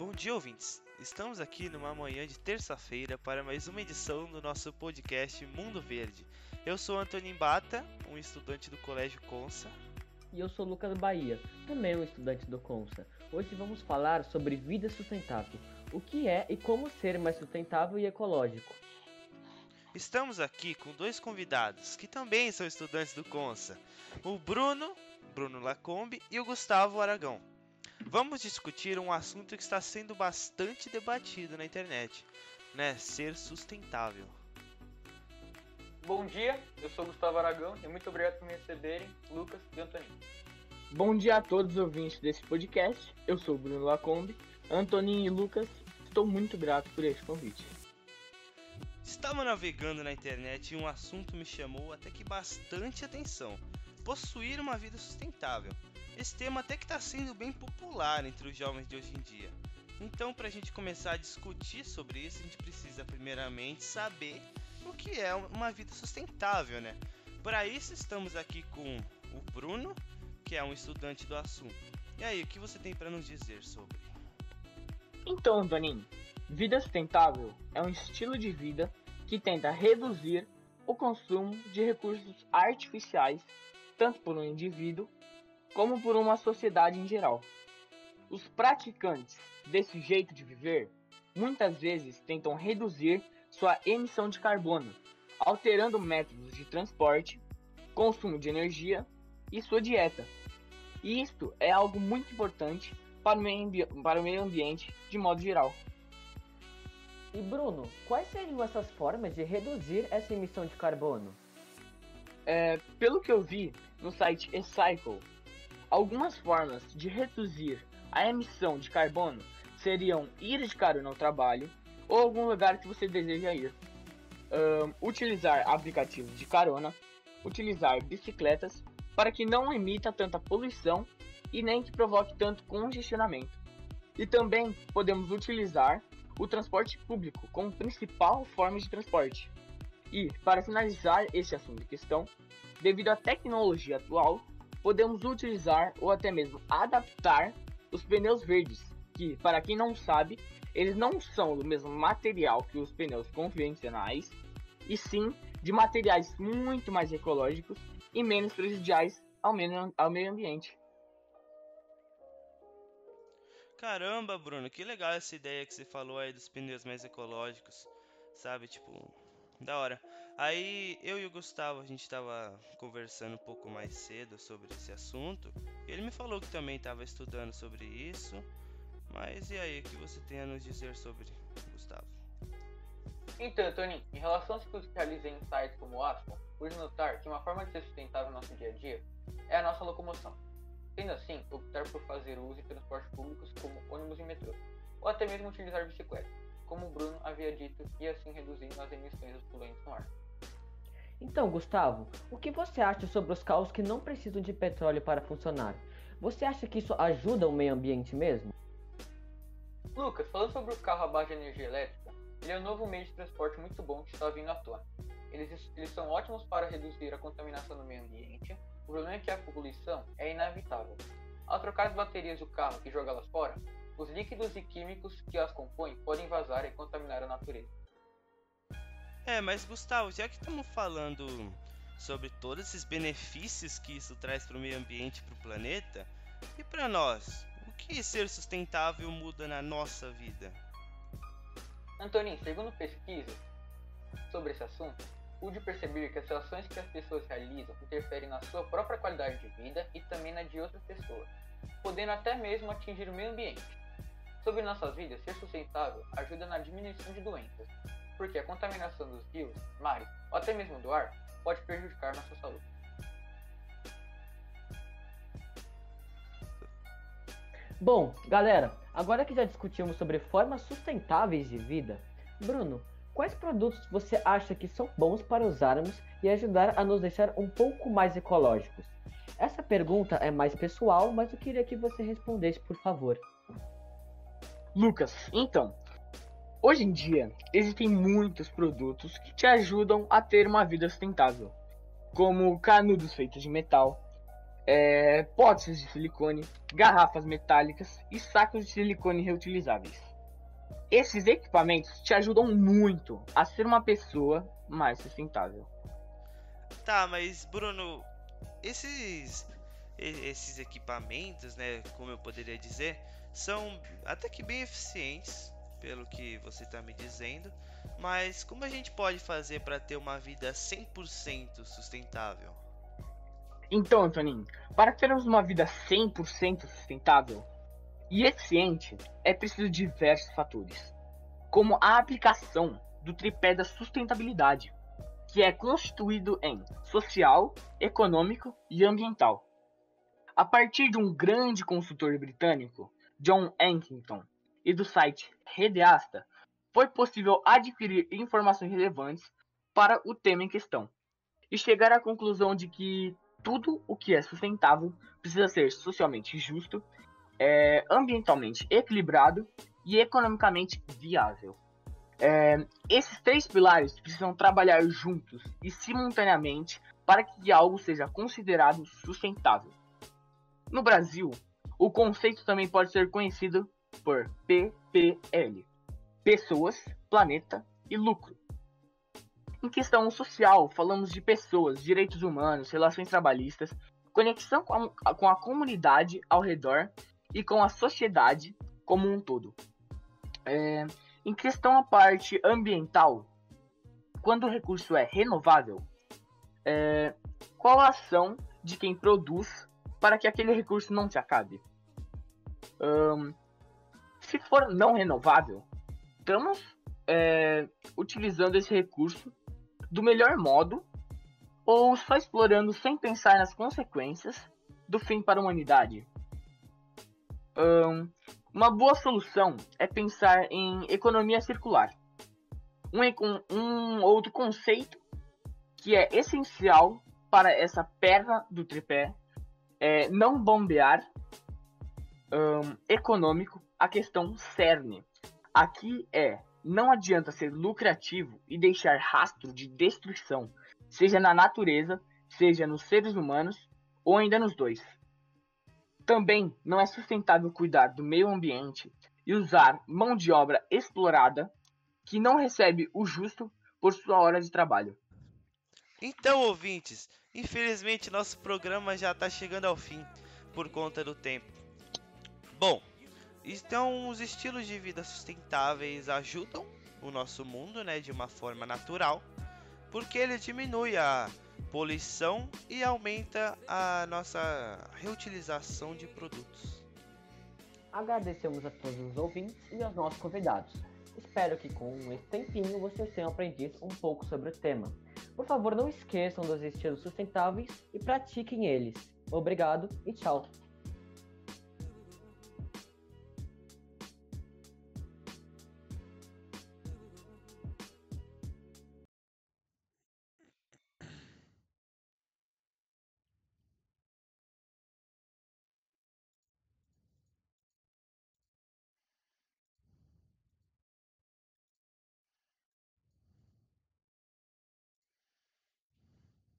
Bom dia, ouvintes! Estamos aqui numa manhã de terça-feira para mais uma edição do nosso podcast Mundo Verde. Eu sou Antônio Bata, um estudante do Colégio Consa. E eu sou Lucas Bahia, também um estudante do Consa. Hoje vamos falar sobre vida sustentável, o que é e como ser mais sustentável e ecológico. Estamos aqui com dois convidados que também são estudantes do Consa: o Bruno, Bruno Lacombe, e o Gustavo Aragão. Vamos discutir um assunto que está sendo bastante debatido na internet, né? Ser sustentável. Bom dia, eu sou Gustavo Aragão e muito obrigado por me receberem, Lucas e Antoninho. Bom dia a todos os ouvintes desse podcast. Eu sou o Bruno Lacombe. Antoninho e Lucas, estou muito grato por esse convite. Estava navegando na internet e um assunto me chamou até que bastante atenção: possuir uma vida sustentável. Esse tema até que está sendo bem popular entre os jovens de hoje em dia. Então, para a gente começar a discutir sobre isso, a gente precisa primeiramente saber o que é uma vida sustentável, né? Para isso, estamos aqui com o Bruno, que é um estudante do assunto. E aí, o que você tem para nos dizer sobre? Então, Toninho, vida sustentável é um estilo de vida que tenta reduzir o consumo de recursos artificiais, tanto por um indivíduo como por uma sociedade em geral. Os praticantes desse jeito de viver muitas vezes tentam reduzir sua emissão de carbono, alterando métodos de transporte, consumo de energia e sua dieta. E isto é algo muito importante para o meio, para o meio ambiente de modo geral. E Bruno, quais seriam essas formas de reduzir essa emissão de carbono? É, pelo que eu vi no site eCycle, Algumas formas de reduzir a emissão de carbono seriam ir de carona ao trabalho ou algum lugar que você deseja ir, um, utilizar aplicativos de carona, utilizar bicicletas para que não emita tanta poluição e nem que provoque tanto congestionamento. E também podemos utilizar o transporte público como principal forma de transporte. E, para finalizar esse assunto de questão, devido à tecnologia atual, podemos utilizar ou até mesmo adaptar os pneus verdes, que, para quem não sabe, eles não são do mesmo material que os pneus convencionais, e sim de materiais muito mais ecológicos e menos prejudiciais ao meio, ao meio ambiente. Caramba, Bruno, que legal essa ideia que você falou aí dos pneus mais ecológicos, sabe? Tipo, da hora. Aí eu e o Gustavo, a gente tava conversando um pouco mais cedo sobre esse assunto. Ele me falou que também estava estudando sobre isso. Mas e aí, o que você tem a nos dizer sobre, Gustavo? Então, Tony, em relação aos estudos que realizei em sites como o Aspen, pude notar que uma forma de ser sustentável no nosso dia a dia é a nossa locomoção. Sendo assim, optar por fazer uso de transportes públicos como ônibus e metrô, ou até mesmo utilizar bicicleta, como o Bruno havia dito, e assim reduzindo as emissões dos poluentes no ar. Então, Gustavo, o que você acha sobre os carros que não precisam de petróleo para funcionar? Você acha que isso ajuda o meio ambiente mesmo? Lucas, falando sobre o carro a de energia elétrica, ele é um novo meio de transporte muito bom que está vindo à tona. Eles, eles são ótimos para reduzir a contaminação no meio ambiente, o problema é que a poluição é inevitável. Ao trocar as baterias do carro e jogá-las fora, os líquidos e químicos que as compõem podem vazar e contaminar a natureza. É, mas Gustavo, já que estamos falando sobre todos esses benefícios que isso traz para o meio ambiente para o planeta, e para nós, o que ser sustentável muda na nossa vida? Antoninho, segundo pesquisas sobre esse assunto, pude perceber que as ações que as pessoas realizam interferem na sua própria qualidade de vida e também na de outras pessoas, podendo até mesmo atingir o meio ambiente. Sobre nossas vidas, ser sustentável ajuda na diminuição de doenças, porque a contaminação dos rios, mares ou até mesmo do ar pode prejudicar nossa saúde. Bom, galera, agora que já discutimos sobre formas sustentáveis de vida, Bruno, quais produtos você acha que são bons para usarmos e ajudar a nos deixar um pouco mais ecológicos? Essa pergunta é mais pessoal, mas eu queria que você respondesse, por favor. Lucas, então, Hoje em dia, existem muitos produtos que te ajudam a ter uma vida sustentável, como canudos feitos de metal, é, potes de silicone, garrafas metálicas e sacos de silicone reutilizáveis. Esses equipamentos te ajudam muito a ser uma pessoa mais sustentável. Tá, mas Bruno, esses esses equipamentos, né, como eu poderia dizer, são até que bem eficientes, pelo que você está me dizendo, mas como a gente pode fazer para ter uma vida 100% sustentável? Então, Antoninho, para termos uma vida 100% sustentável e eficiente, é preciso diversos fatores, como a aplicação do tripé da sustentabilidade, que é constituído em social, econômico e ambiental. A partir de um grande consultor britânico, John Ankington, e do site Redeasta, foi possível adquirir informações relevantes para o tema em questão e chegar à conclusão de que tudo o que é sustentável precisa ser socialmente justo, é, ambientalmente equilibrado e economicamente viável. É, esses três pilares precisam trabalhar juntos e simultaneamente para que algo seja considerado sustentável. No Brasil, o conceito também pode ser conhecido por PPL: Pessoas, Planeta e Lucro. Em questão social, falamos de pessoas, direitos humanos, relações trabalhistas, conexão com a, com a comunidade ao redor e com a sociedade como um todo. É, em questão a parte ambiental, quando o recurso é renovável, é, qual a ação de quem produz para que aquele recurso não se acabe? Um, se for não renovável, estamos é, utilizando esse recurso do melhor modo ou só explorando sem pensar nas consequências do fim para a humanidade? Um, uma boa solução é pensar em economia circular. Um, um outro conceito que é essencial para essa perna do tripé é não bombear um, econômico a questão cerne. Aqui é não adianta ser lucrativo e deixar rastro de destruição, seja na natureza, seja nos seres humanos ou ainda nos dois. Também não é sustentável cuidar do meio ambiente e usar mão de obra explorada que não recebe o justo por sua hora de trabalho. Então, ouvintes, infelizmente nosso programa já está chegando ao fim por conta do tempo. Bom, então os estilos de vida sustentáveis ajudam o nosso mundo, né, de uma forma natural, porque ele diminui a poluição e aumenta a nossa reutilização de produtos. Agradecemos a todos os ouvintes e aos nossos convidados. Espero que com esse tempinho vocês tenham aprendido um pouco sobre o tema. Por favor, não esqueçam dos estilos sustentáveis e pratiquem eles. Obrigado e tchau!